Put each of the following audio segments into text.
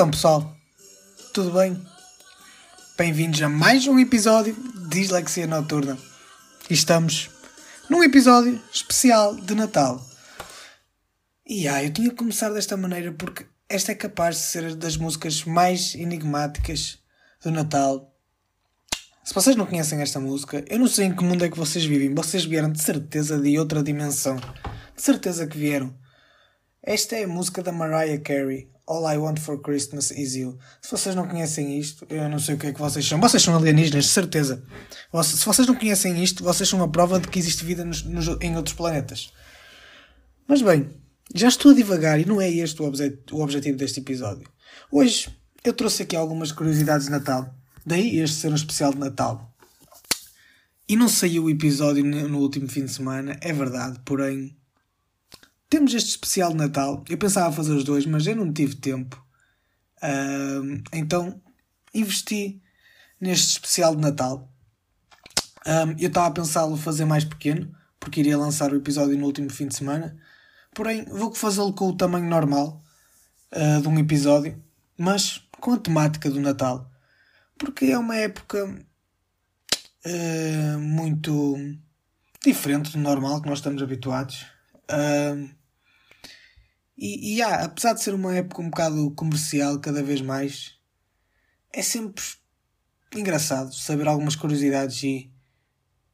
Então, pessoal, tudo bem? Bem-vindos a mais um episódio de Dislexia Noturna. E estamos num episódio especial de Natal. E ah, eu tinha que começar desta maneira porque esta é capaz de ser das músicas mais enigmáticas do Natal. Se vocês não conhecem esta música, eu não sei em que mundo é que vocês vivem. Vocês vieram de certeza de outra dimensão. De certeza que vieram. Esta é a música da Mariah Carey, All I Want for Christmas Is You. Se vocês não conhecem isto, eu não sei o que é que vocês são. Vocês são alienígenas, certeza. Se vocês não conhecem isto, vocês são a prova de que existe vida nos, nos, em outros planetas. Mas bem, já estou a divagar e não é este o, o objetivo deste episódio. Hoje eu trouxe aqui algumas curiosidades de Natal. Daí este ser um especial de Natal. E não saiu o episódio no último fim de semana, é verdade, porém temos este especial de Natal. Eu pensava fazer os dois, mas eu não tive tempo. Uh, então investi neste especial de Natal. Eu estava a pensá-lo fazer mais pequeno, porque iria lançar o episódio no último fim de semana. Porém, vou fazê-lo com o tamanho normal uh, de um episódio, mas com a temática do Natal. Porque é uma época uh, muito diferente do normal que nós estamos habituados. Uh, e, e ah, apesar de ser uma época um bocado comercial cada vez mais, é sempre engraçado saber algumas curiosidades e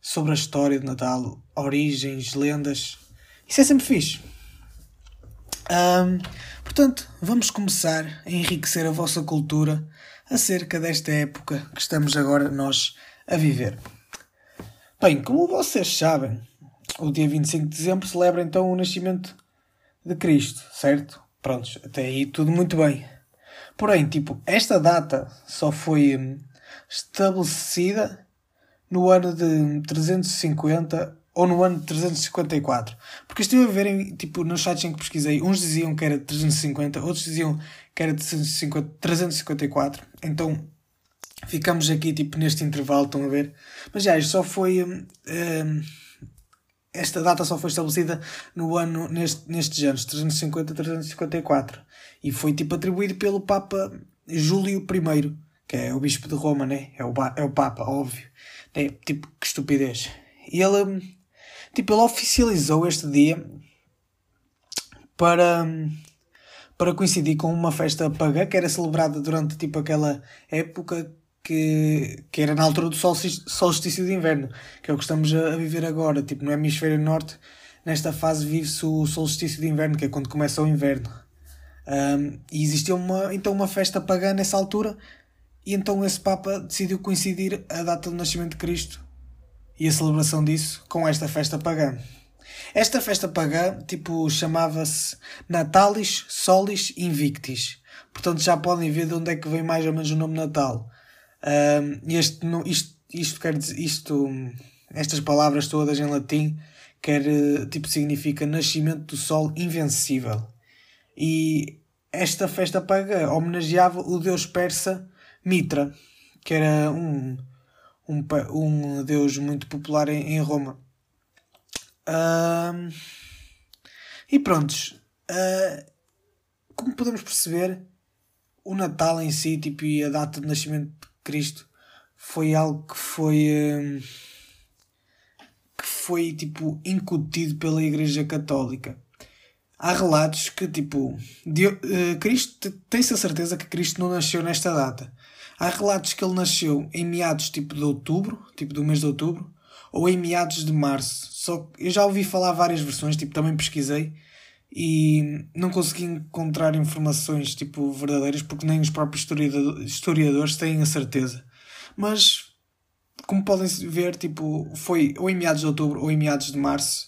sobre a história de Natal, origens, lendas. Isso é sempre fixe. Um, portanto, vamos começar a enriquecer a vossa cultura acerca desta época que estamos agora nós a viver. Bem, como vocês sabem, o dia 25 de dezembro celebra então o nascimento de Cristo, certo? Prontos, até aí tudo muito bem. Porém, tipo, esta data só foi hum, estabelecida no ano de 350 ou no ano de 354. Porque estive a ver, tipo, nos sites em que pesquisei, uns diziam que era 350, outros diziam que era 350, 354. Então, ficamos aqui, tipo, neste intervalo, estão a ver? Mas já, isto só foi... Hum, hum esta data só foi estabelecida no ano, neste, nestes anos, 350 354. E foi tipo atribuído pelo Papa Júlio I, que é o Bispo de Roma, né? É o, é o Papa, óbvio. É, tipo, que estupidez. E ele, tipo, ele oficializou este dia para, para coincidir com uma festa pagã que era celebrada durante tipo aquela época que, que era na altura do solstício de inverno, que é o que estamos a, viver agora. Tipo, no hemisfério norte, nesta fase vive-se o solstício de inverno, que é quando começa o inverno. Um, e existia uma, então uma festa pagã nessa altura, e então esse Papa decidiu coincidir a data do nascimento de Cristo e a celebração disso com esta festa pagã. Esta festa pagã, tipo, chamava-se Natalis Solis Invictis. Portanto, já podem ver de onde é que vem mais ou menos o nome Natal. Uh, este, isto, isto quer dizer, isto, estas palavras todas em latim quer, tipo, significa nascimento do sol invencível. E esta festa paga homenageava o deus persa Mitra, que era um, um, um deus muito popular em, em Roma. Uh, e prontos. Uh, como podemos perceber, o Natal em si tipo, e a data de nascimento Cristo foi algo que foi hum, que foi tipo incutido pela Igreja Católica. Há relatos que tipo de, uh, Cristo tem-se a certeza que Cristo não nasceu nesta data. Há relatos que ele nasceu em meados tipo de outubro, tipo do mês de outubro, ou em meados de março. Só eu já ouvi falar várias versões, tipo também pesquisei e não consegui encontrar informações tipo verdadeiras porque nem os próprios historiadores têm a certeza. Mas como podem ver, tipo, foi ou em meados de outubro ou em meados de março.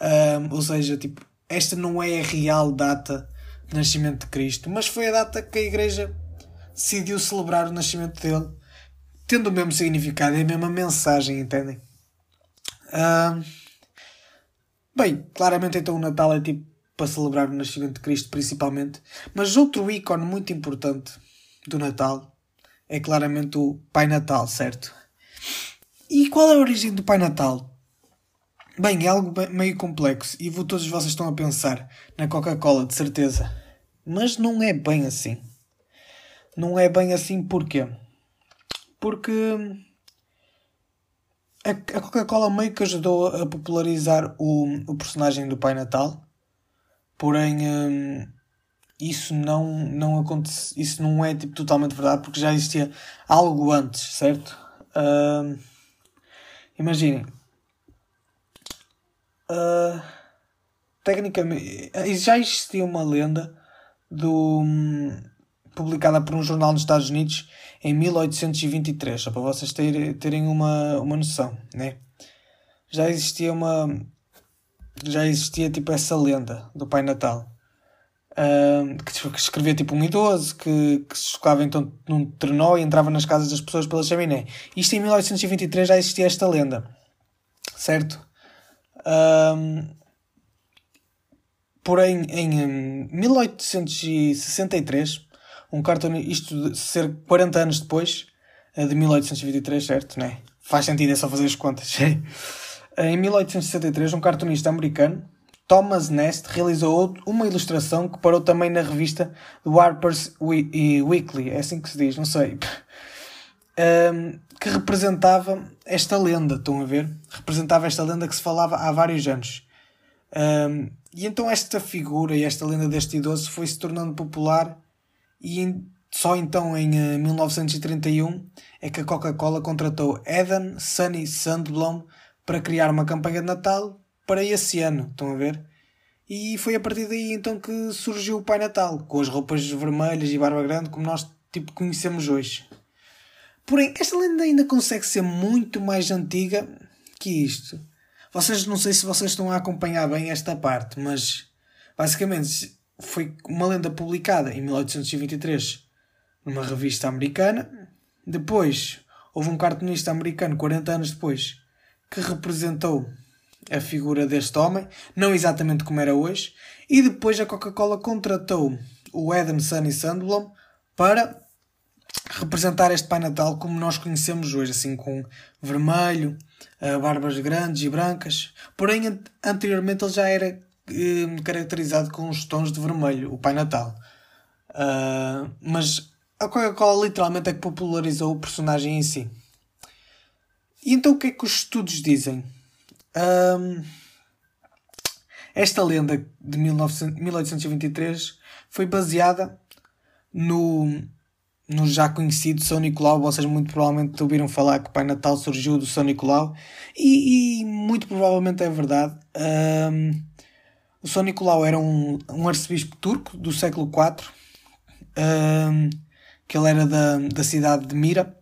Um, ou seja, tipo, esta não é a real data de nascimento de Cristo, mas foi a data que a Igreja decidiu celebrar o nascimento dele, tendo o mesmo significado e a mesma mensagem, entendem? Um, bem, claramente então o Natal é tipo para celebrar o nascimento de Cristo, principalmente. Mas outro ícone muito importante do Natal é claramente o Pai Natal, certo? E qual é a origem do Pai Natal? Bem, é algo meio complexo e todos vocês estão a pensar na Coca-Cola, de certeza. Mas não é bem assim. não é bem assim porquê? Porque a Coca-Cola meio que ajudou a popularizar o, o personagem do Pai Natal, porém hum, isso não, não acontece, isso não é tipo, totalmente verdade porque já existia algo antes, certo? Hum, imaginem, uh, tecnicamente já existia uma lenda do, hum, publicada por um jornal nos Estados Unidos em 1823, só para vocês terem, terem uma, uma noção, né? Já existia uma. Já existia tipo essa lenda do Pai Natal. Uh, que, escrevia tipo um idoso que, que se chocava então num trenó e entrava nas casas das pessoas pela chaminé. Isto em 1823 já existia esta lenda, certo? Uh, porém, em 1863 um cartunista, isto de ser 40 anos depois, eh, de 1823, certo? Né? Faz sentido, é só fazer as contas. em 1863, um cartunista americano, Thomas Nest, realizou uma ilustração que parou também na revista do Harper's Weekly, é assim que se diz, não sei, que representava esta lenda, estão a ver? Representava esta lenda que se falava há vários anos. E então esta figura e esta lenda deste idoso foi se tornando popular e só então em 1931 eh, é que a Coca-Cola contratou Eden Sunny Sandblom para criar uma campanha de Natal para esse ano, estão a ver? E foi a partir daí então que surgiu o Pai Natal, com as roupas vermelhas e barba grande como nós tipo conhecemos hoje. Porém, esta lenda ainda consegue ser muito mais antiga que isto. Vocês não sei se vocês estão a acompanhar bem esta parte, mas basicamente foi uma lenda publicada em 1823 numa revista americana. Depois houve um cartunista americano, 40 anos depois, que representou a figura deste homem, não exatamente como era hoje. E depois a Coca-Cola contratou o Adam Sunny Sandblom para representar este Pai Natal como nós conhecemos hoje, assim com vermelho, eh, barbas grandes e brancas. Porém, anteriormente ele já era uh, caracterizado com os tons de vermelho, o Pai Natal. Uh, mas a Coca-Cola literalmente é que popularizou o personagem em si. E então o que é que os estudos dizem? Um, esta lenda de 1900, 1823 foi baseada no, no já conhecido São Nicolau. Vocês muito provavelmente ouviram falar que o Pai Natal surgiu do São Nicolau e, e muito provavelmente é verdade. Um, o São Nicolau era um, um arcebispo turco do século IV, um, que ele era da, da cidade de Mira,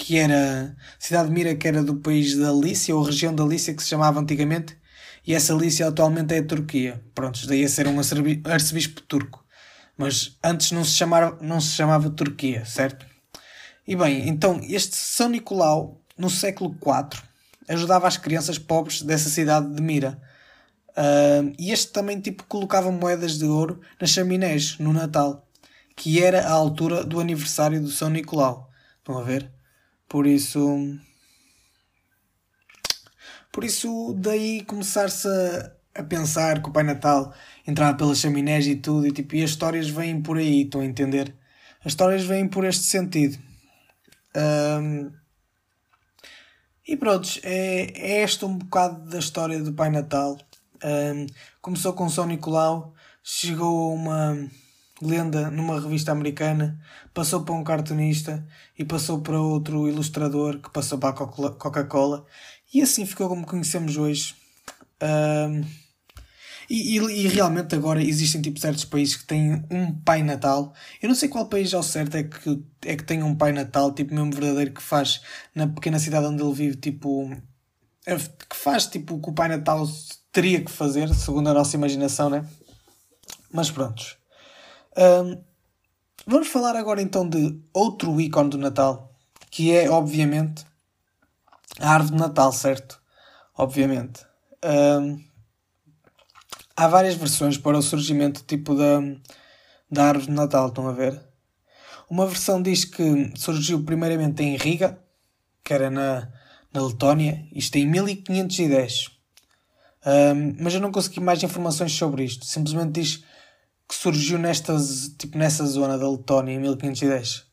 que era cidade de Mira que era do país da Lícia, ou região da Lícia que se chamava antigamente, e essa Lícia atualmente é a Turquia. Pronto, daí a ser um arcebispo turco. Mas antes não se chamava, não se chamava Turquia, certo? E bem, então este São Nicolau, no século IV, ajudava as crianças pobres dessa cidade de Mira Uh, e este também tipo colocava moedas de ouro nas chaminés no Natal, que era a altura do aniversário do São Nicolau. Estão a ver? Por isso. Por isso, daí começar-se a, a, pensar que o Pai Natal entrava pelas chaminés e tudo, e, tipo, e as histórias vêm por aí, estão a entender? As histórias vêm por este sentido. Um, e pronto, é, é este um bocado da história do Pai Natal. Um, começou com São Nicolau, chegou a uma lenda numa revista americana, passou para um cartunista e passou para outro ilustrador que passou para a Coca-Cola e assim ficou como conhecemos hoje. Um, e, e, e, realmente agora existem tipo certos países que têm um Pai Natal. Eu não sei qual país ao certo é que, é que tem um Pai Natal, tipo mesmo verdadeiro, que faz na pequena cidade onde ele vive, tipo. É, que faz tipo o que o Pai Natal teria que fazer, segundo a nossa imaginação, né? Mas prontos. Um, vamos falar agora então de outro ícone do Natal, que é, obviamente, a árvore de Natal, certo? Obviamente. Um, há várias versões para o surgimento tipo da, da árvore de Natal, estão a ver? Uma versão diz que surgiu primeiramente em Riga, que era na, na Letónia, isto em 1510. Um, mas eu não consegui mais informações sobre isto. Simplesmente diz que surgiu nesta, tipo, nessa zona da Letónia em 1510.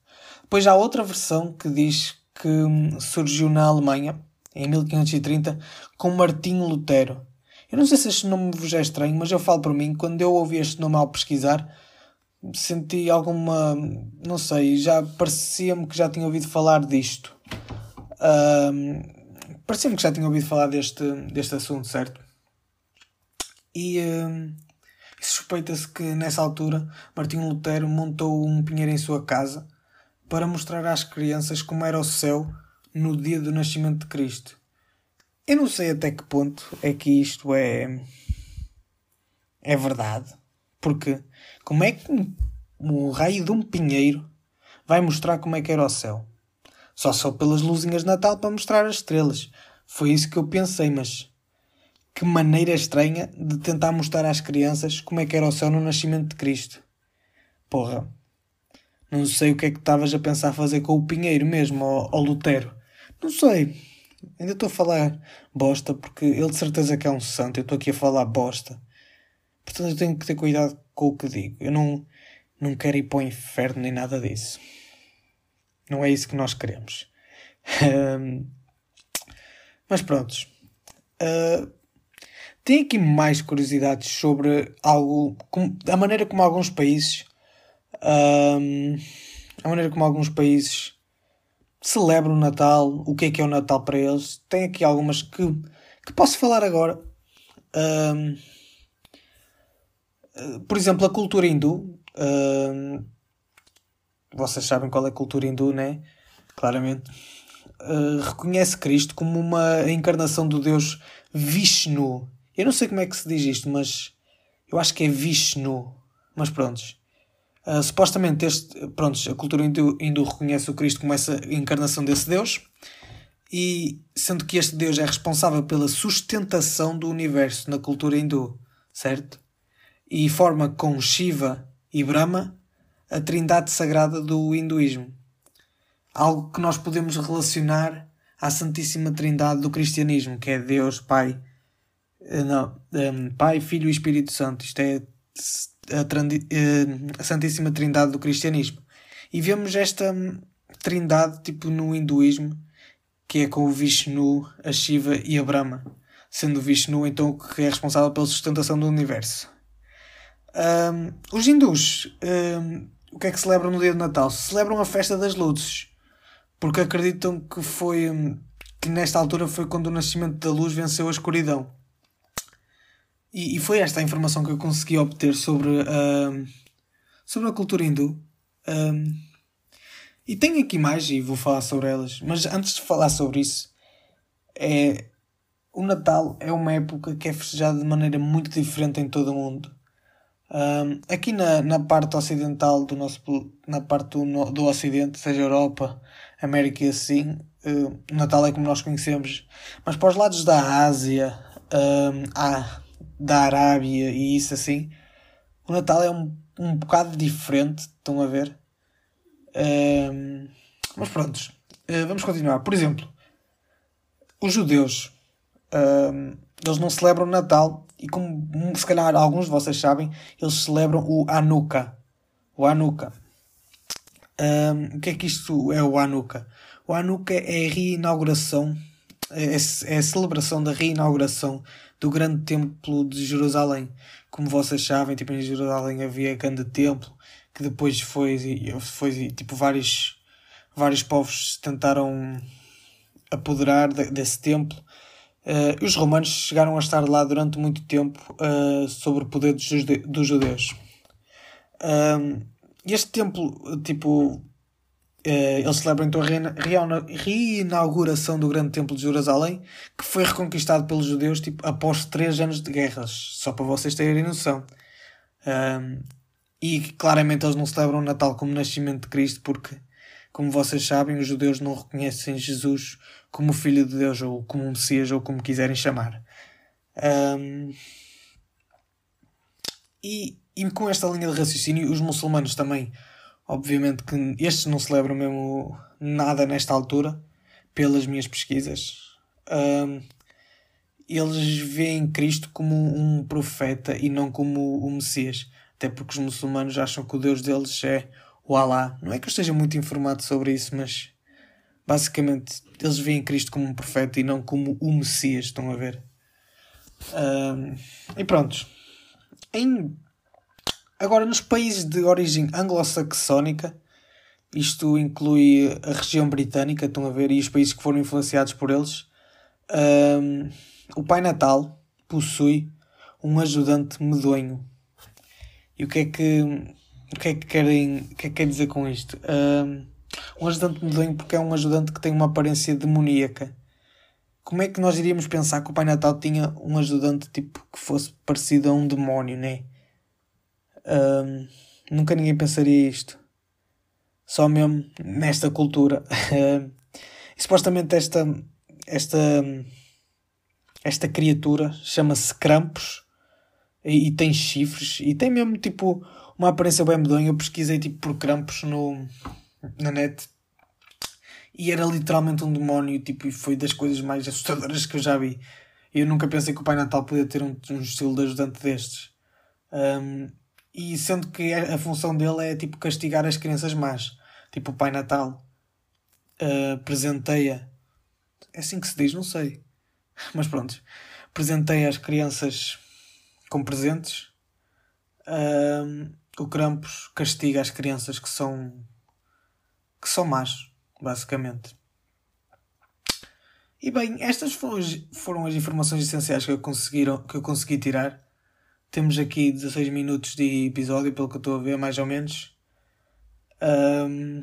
Depois há outra versão que diz que hum, surgiu na Alemanha em 1530 com Martinho Lutero. Eu não sei se este nome vos é estranho, mas eu falo por mim, quando eu ouvi este nome ao pesquisar, senti alguma. não sei, já parecia-me que já tinha ouvido falar disto. Um, parecia-me que já tinha ouvido falar deste, deste assunto, certo? E. Um, suspeita-se que nessa altura Martinho Lutero montou um pinheiro em sua casa para mostrar às crianças como era o céu no dia do nascimento de Cristo. Eu não sei até que ponto é que isto é. é verdade. Porque como é que um raio de um pinheiro vai mostrar como é que era o céu? Só só pelas luzinhas de Natal para mostrar as estrelas. Foi isso que eu pensei, mas que maneira estranha de tentar mostrar às crianças como é que era o céu no nascimento de Cristo. Porra, não sei o que é que estavas a pensar fazer com o Pinheiro mesmo, ou, Lutero. Não sei. Ainda estou a falar bosta, porque ele de certeza que é um santo. Eu estou aqui a falar bosta. Portanto, eu tenho que ter cuidado com o que digo. Eu não, não quero ir para o inferno nem nada disso. Não é isso que nós queremos. Mas prontos. Uh, tem aqui mais curiosidades sobre algo, a maneira como alguns países, um, a maneira como alguns países celebram o Natal, o que é que é o Natal para eles. Tem aqui algumas que, que posso falar agora. Um, por exemplo, a cultura hindu. Um, vocês sabem qual é a cultura hindu, né? Claramente. Uh, reconhece Cristo como uma encarnação do Deus Vishnu. Eu não sei como é que se diz isto, mas eu acho que é Vishnu. Mas prontos. Uh, supostamente este, prontos, a cultura hindu, hindu reconhece o Cristo como essa encarnação desse Deus. E sendo que este Deus é responsável pela sustentação do universo na cultura hindu, certo? E forma com Shiva e Brahma a trindade sagrada do hinduísmo. Algo que nós podemos relacionar à Santíssima Trindade do cristianismo, que é Deus, Pai, não, um, ehm, Pai, Filho e Espírito Santo. Isto é a, eh, a, Santíssima Trindade do cristianismo. E vemos esta hum, trindade tipo no hinduísmo, que é com o Vishnu, a Shiva e a Brahma. Sendo o Vishnu então que é responsável pela sustentação do universo. Um, os hindus, um, o que é que celebram no dia de Natal? Celebram a festa das luzes, porque acreditam que foi hum, que nesta altura foi quando o nascimento da luz venceu a escuridão. E, e foi esta a informação que eu consegui obter sobre, uh, sobre a cultura hindu. Um, e tenho aqui mais e vou falar sobre elas. Mas antes de falar sobre isso, é, o Natal é uma época que é festejada de maneira muito diferente em todo o mundo. Um, aqui na, na parte ocidental do nosso na parte do, do Ocidente, seja Europa, América e assim, uh, o Natal é como nós conhecemos. Mas para os lados da Ásia, um, há da Arábia e isso assim, o Natal é um, um bocado diferente, estão a ver? Um, mas prontos, uh, vamos continuar. Por exemplo, os judeus, um, eles não celebram o Natal e como se calhar alguns de vocês sabem, eles celebram o Hanukkah. O Hanukkah. Um, o que é que isto é o Hanukkah? O Hanukkah é a reinauguração, é, a celebração da reinauguração do grande templo de Jerusalém. Como vocês sabem, tipo, em Jerusalém havia grande templo que depois foi, foi tipo, vários, vários povos tentaram apoderar desse templo. Uh, os romanos chegaram a estar lá durante muito tempo uh, sobre o poder dos, jude dos judeus. Uh, este templo, tipo, eh, eles celebram então a reinauguração do grande templo de Jerusalém, que foi reconquistado pelos judeus tipo, após três anos de guerras, só para vocês terem noção. Um, e claramente eles não celebram o Natal como nascimento de Cristo, porque, como vocês sabem, os judeus não reconhecem Jesus como Filho de Deus, ou como um Messias, ou como quiserem chamar. Um, e, e com esta linha de raciocínio, os muçulmanos também Obviamente que estes não celebram mesmo nada nesta altura, pelas minhas pesquisas. Um, eles veem Cristo como um profeta e não como o Messias. Até porque os muçulmanos acham que o Deus deles é o Alá. Não é que eu esteja muito informado sobre isso, mas basicamente eles veem Cristo como um profeta e não como o Messias, estão a ver? Um, e pronto. Em... Agora, nos países de origem anglo-saxónica, isto inclui a região britânica, estão a ver, e os países que foram influenciados por eles, um, o Pai Natal possui um ajudante medonho. E o que é que, o que, é que, querem, o que é que quer dizer com isto? Um, um ajudante medonho porque é um ajudante que tem uma aparência demoníaca. Como é que nós iríamos pensar que o Pai Natal tinha um ajudante tipo que fosse parecido a um demónio, né? Um, nunca ninguém pensaria isto. Só mesmo nesta cultura. e supostamente esta, esta, esta criatura chama-se Krampus e, e, tem chifres e tem mesmo tipo uma aparência bem medonha. Eu pesquisei tipo por Krampus no, na net e era literalmente um demónio tipo, e foi das coisas mais assustadoras que eu já vi. Eu nunca pensei que o Pai Natal podia ter um, um estilo de ajudante destes. Um, e sendo que a função dele é tipo castigar as crianças más. Tipo o Pai Natal uh, presenteia. É assim que se diz, não sei. Mas pronto. Presenteia as crianças com presentes. Uh, o Krampus castiga as crianças que são que são más, basicamente. E bem, estas foram as, foram as informações essenciais que eu, conseguiram, que eu consegui tirar. Temos aqui 16 minutos de episódio, pelo que eu estou a ver, mais ou menos. Um,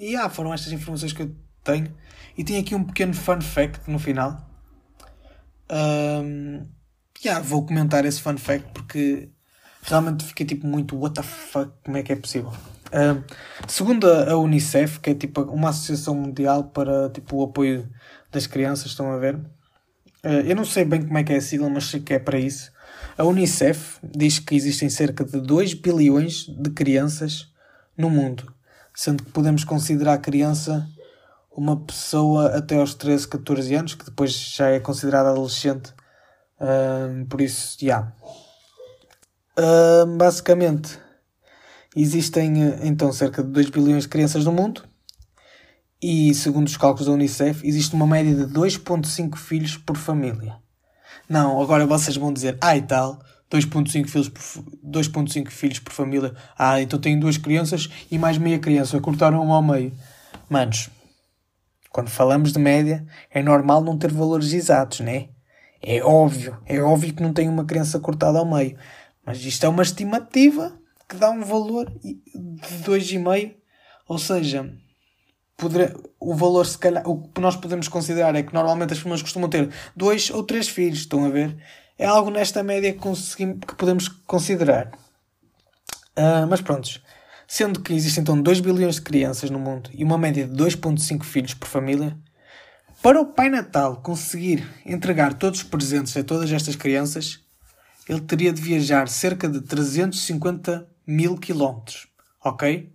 e ah, foram estas informações que eu tenho. E tenho aqui um pequeno fun fact no final. Um, yeah, vou comentar esse fun fact porque realmente fiquei tipo muito what the fuck, como é que é possível? Um, segundo a Unicef, que é tipo uma associação mundial para tipo, o apoio das crianças, estão a ver? Uh, eu não sei bem como é que é a sigla, mas sei que é para isso. A Unicef diz que existem cerca de 2 bilhões de crianças no mundo, sendo que podemos considerar a criança uma pessoa até aos 13, 14 anos, que depois já é considerada adolescente. Por isso, já. Yeah. Basicamente, existem então cerca de 2 bilhões de crianças no mundo e, segundo os cálculos da Unicef, existe uma média de 2,5 filhos por família. Não, agora vocês vão dizer, ah e tal, 2.5 filhos, por, 2.5 filhos por família. Ah, então tenho duas crianças e mais meia criança. Cortaram um ao meio. Manos, quando falamos de média, é normal não ter valores exatos, né? É óbvio. É óbvio que não tem uma criança cortada ao meio. Mas isto é uma estimativa que dá um valor de 2,5. Ou seja, poder, o valor, se calhar, o que nós podemos considerar é que normalmente as pessoas costumam ter dois ou três filhos. Estão a ver? é algo nesta média que, que podemos considerar. Uh, mas pronto, sendo que existem então 2 bilhões de crianças no mundo e uma média de 2,5 filhos por família, para o Pai Natal conseguir entregar todos os presentes a todas estas crianças, ele teria de viajar cerca de 350 mil quilómetros. Ok?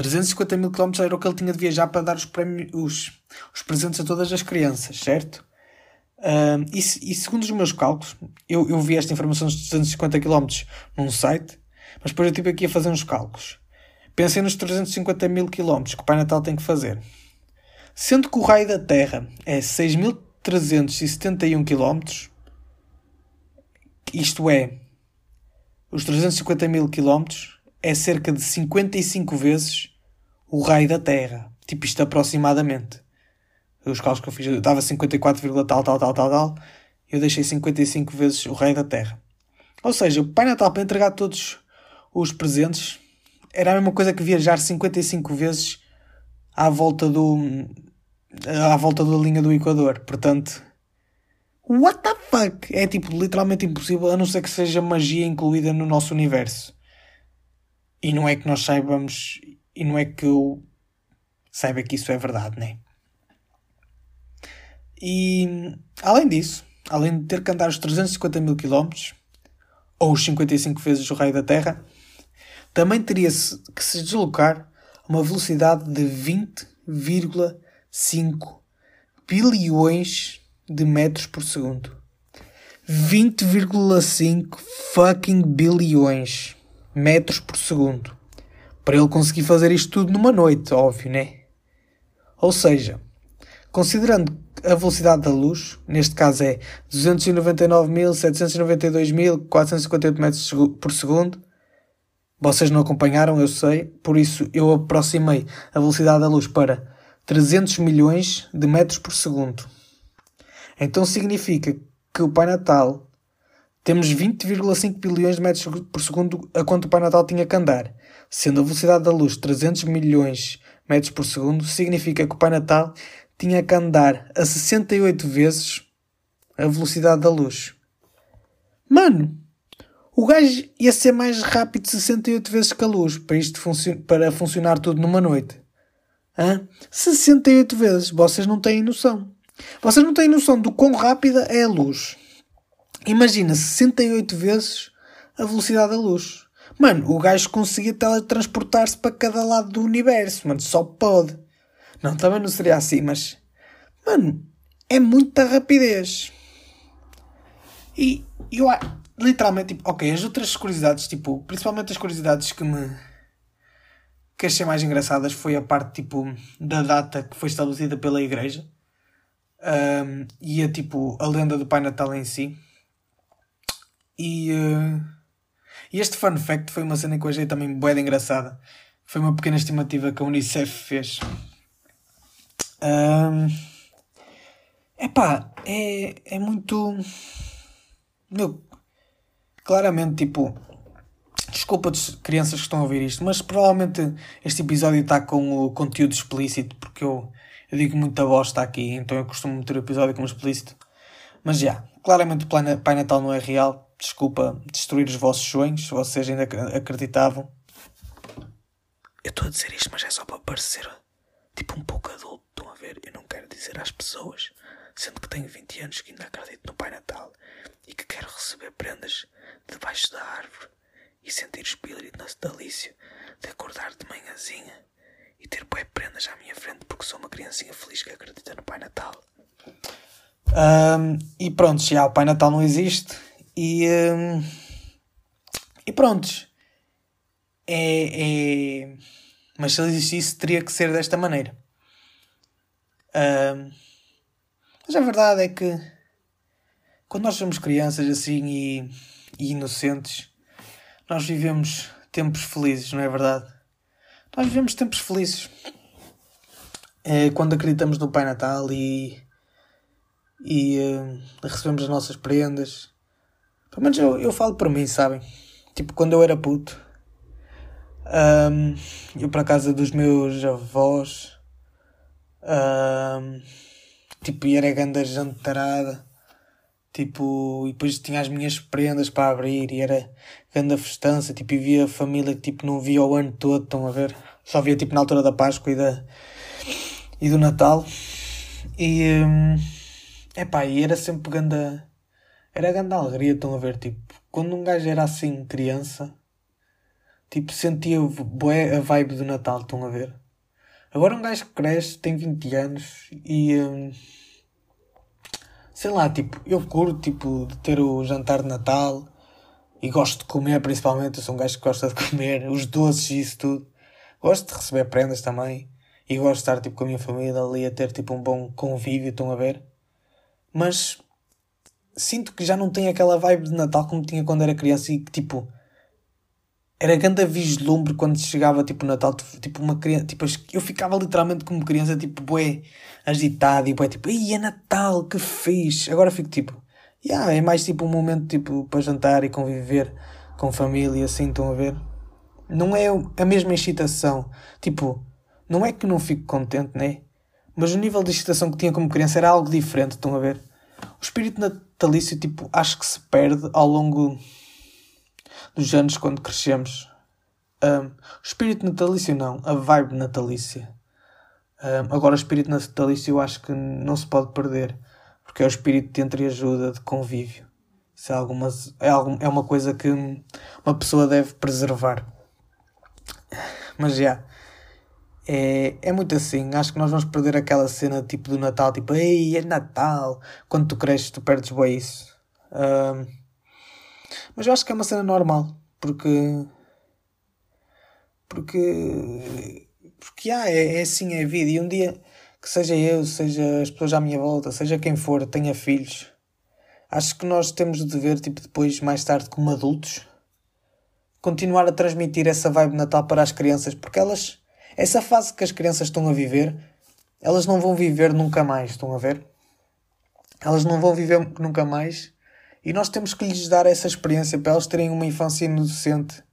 350 mil quilómetros era o que ele tinha de viajar para dar os, prémios, os, os presentes a todas as crianças, certo? Uh, e, e, segundo os meus cálculos, eu, eu vi esta informação dos 250 km num site, mas depois eu estive aqui a fazer uns cálculos. Pensei nos 350 mil km que o Pai Natal tem que fazer. Sendo que o raio da Terra é 6.371 km, isto é, os 350 mil km é cerca de 55 vezes o raio da Terra. Tipo isto aproximadamente os cálculos que eu fiz, dava 54, tal, tal, tal, tal, tal. Eu deixei 55 vezes o rei da Terra. Ou seja, o Pai Natal para entregar todos os presentes era a mesma coisa que viajar 55 vezes à volta do à volta da linha do Equador. Portanto, what the fuck? É tipo literalmente impossível, a não ser que seja magia incluída no nosso universo. E não é que nós saibamos, e não é que eu saiba que isso é verdade, né? E além disso, além de ter que andar os 350 mil quilómetros, ou os 55 vezes o raio da Terra, também teria que se deslocar a uma velocidade de 20,5 bilhões de metros por segundo. 20,5 fucking bilhões metros por segundo. Para ele conseguir fazer isto tudo numa noite, óbvio, né? Ou seja, considerando a velocidade da luz, neste caso é 299.792.458 metros por segundo, vocês não acompanharam, eu sei, por isso eu aproximei a velocidade da luz para 300 milhões de metros por segundo. Então significa que o Pai Natal temos 20,5 bilhões de metros por segundo a quanto o Pai Natal tinha que andar. Sendo a velocidade da luz 300 milhões de metros por segundo, significa que o Pai Natal tinha que andar a 68 vezes a velocidade da luz. Mano, o gajo ia ser mais rápido 68 vezes que a luz para isto para funcionar tudo numa noite. Hã? 68 vezes. Vocês não têm noção. Vocês não têm noção do quão rápida é a luz. Imagina 68 vezes a velocidade da luz. Mano, o gajo conseguia teletransportar-se para cada lado do universo, mano. Só pode. Não, também não seria assim, mas. Mano, é muita rapidez. E eu literalmente, tipo, ok, as outras curiosidades, tipo, principalmente as curiosidades que me que achei mais engraçadas foi a parte, tipo, da data que foi estabelecida pela igreja um, e a, tipo, a lenda do Pai Natal em si. E, uh, e este fun fact foi uma cena que eu achei também boeda engraçada. Foi uma pequena estimativa que a Unicef fez. Um, epá, é, é muito. Meu, claramente, tipo, desculpa crianças que estão a ouvir isto, mas provavelmente este episódio está com o conteúdo explícito, porque eu, eu digo muita bosta aqui, então eu costumo meter o episódio como explícito. Mas já, claramente o Pai Natal não é real. Desculpa destruir os vossos sonhos, se vocês ainda acreditavam. Eu estou a dizer isto, mas é só para parecer tipo um pouco adulto. Estão a ver? Eu não quero dizer às pessoas, sendo que tenho 20 anos que ainda acredito no Pai Natal e que quero receber prendas debaixo da árvore e sentir o espírito natalício de acordar de manhãzinha e ter bué prendas à minha frente porque sou uma criancinha feliz que acredita no Pai Natal. Um, e pronto, já o Pai Natal não existe e, um, e pronto. É, é, Mas se ele existisse, teria que ser desta maneira. Um, mas a verdade é que quando nós somos crianças assim e, e inocentes, nós vivemos tempos felizes, não é verdade? Nós vivemos tempos felizes. É quando acreditamos no Pai Natal e, e uh, recebemos as nossas prendas. Pelo menos eu, eu falo para mim, sabem? Tipo, quando eu era puto, um, eu para casa dos meus avós, um, tipo, e era grande jantarada Tipo, e depois tinha as minhas prendas para abrir e era grande festança, tipo, e via família que tipo, não via o ano todo, estão a ver? Só via tipo na altura da Páscoa e, da, e do Natal. E, hum, epá, e era sempre grande, era grande alegria, estão a ver? Tipo, quando um gajo era assim, criança, tipo, sentia bué a vibe do Natal, estão a ver? Agora um gajo que cresce, tem 20 anos e... Hum, sei lá, tipo, eu curto, tipo, de ter o jantar de Natal e gosto de comer, principalmente, eu sou um gajo que gosta de comer, os doces e isso tudo. Gosto de receber prendas também e gosto de estar, tipo, com a minha família ali a ter, tipo, um bom convívio, estão a ver? Mas sinto que já não tem aquela vibe de Natal como tinha quando era criança e que, tipo, era grande vislumbre quando chegava tipo Natal, tipo uma criança, tipo, eu ficava literalmente como criança, tipo, bué, agitado e bué, tipo, ai é Natal, que fixe. Agora fico tipo, yeah, é mais tipo um momento tipo para jantar e conviver com família, assim, estão a ver? Não é a mesma excitação, tipo, não é que não fico contente, né? Mas o nível de excitação que tinha como criança era algo diferente, estão a ver? O espírito natalício, tipo, acho que se perde ao longo dos anos quando crescemos. Um, o espírito natalício não, a vibe natalícia. Um, agora o espírito natalício eu acho que não se pode perder, porque é o espírito de entre ajuda, de convívio. Isso é, algumas, é, algum, é uma coisa que uma pessoa deve preservar. Mas já. É, é muito assim. Acho que nós vamos perder aquela cena tipo do Natal, tipo, ei, é Natal. Quando tu cresces, tu perdes bem isso. Uh, mas eu acho que é uma cena normal, porque. Porque. Porque ah, é, é assim é a vida. E um dia que seja eu, seja as pessoas à minha volta, seja quem for, tenha filhos, acho que nós temos o dever, tipo, depois, mais tarde, como adultos, continuar a transmitir essa vibe natal para as crianças, porque elas, essa fase que as crianças estão a viver, elas não vão viver nunca mais, estão a ver? Elas não vão viver nunca mais e nós temos que lhes dar essa experiência para elas terem uma infância inocente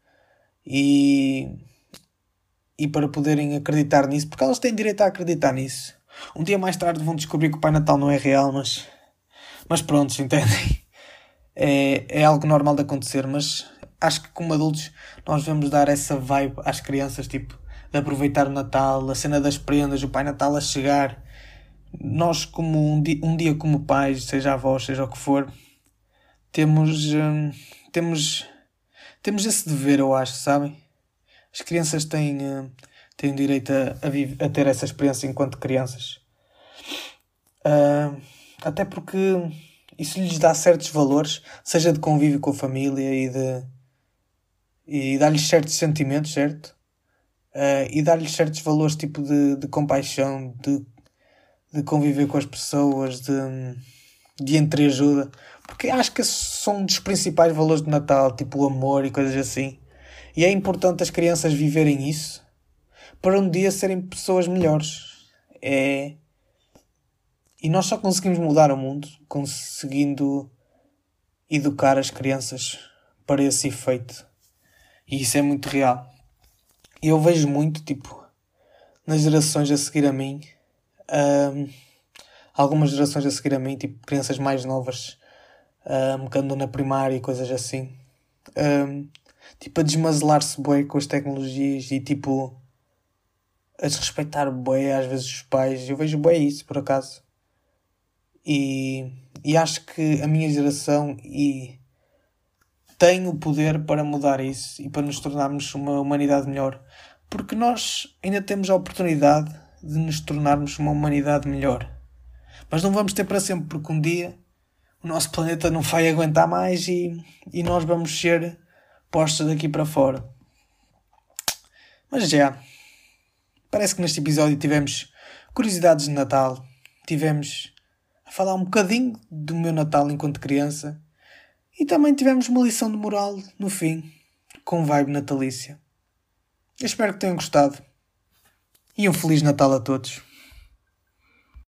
e, e para poderem acreditar nisso, porque elas têm direito a acreditar nisso. Um dia mais tarde vão descobrir que o Pai Natal não é real, mas, mas pronto, entendem? É, é algo normal de acontecer, mas acho que como adultos nós devemos dar essa vibe às crianças, tipo, aproveitar o Natal, a cena das prendas, o Pai Natal a chegar. Nós, como um dia, um dia como pais, seja avós, seja o que for, temos, hum, temos, temos esse dever, eu acho, sabem? As crianças têm, hum, têm direito a, a, a, ter essa experiência enquanto crianças. Uh, até porque isso lhes dá certos valores, seja de convívio com a família e de e dá-lhes certos sentimentos, certo? Uh, e dar-lhes certos valores tipo de, de compaixão, de, de conviver com as pessoas, de, de entreajuda. Porque acho que são um dos principais valores do Natal, tipo o amor e coisas assim. E é importante as crianças viverem isso para um dia serem pessoas melhores. É... E nós só conseguimos mudar o mundo conseguindo educar as crianças para esse efeito. E isso é muito real. E eu vejo muito, tipo, nas gerações a seguir a mim, um, algumas gerações a seguir a mim, tipo, crianças mais novas, um, que andam na primária e coisas assim. Um, tipo, a desmazelar-se bué com as tecnologias e tipo a desrespeitar bué às vezes os pais. Eu vejo bué isso, por acaso. E, e acho que a minha geração e tem o poder para mudar isso e para nos tornarmos uma humanidade melhor. Porque nós ainda temos a oportunidade de nos tornarmos uma humanidade melhor. Mas não vamos ter para sempre, porque um dia o nosso planeta não vai aguentar mais e, e nós vamos ser postos daqui para fora. Mas já, parece que neste episódio tivemos curiosidades de Natal, tivemos a falar um bocadinho do meu Natal enquanto criança e também tivemos uma lição de moral no fim, com vibe natalícia. Eu espero que tenham gostado e um Feliz Natal a todos.